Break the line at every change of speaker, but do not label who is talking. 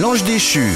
L'ange déchu.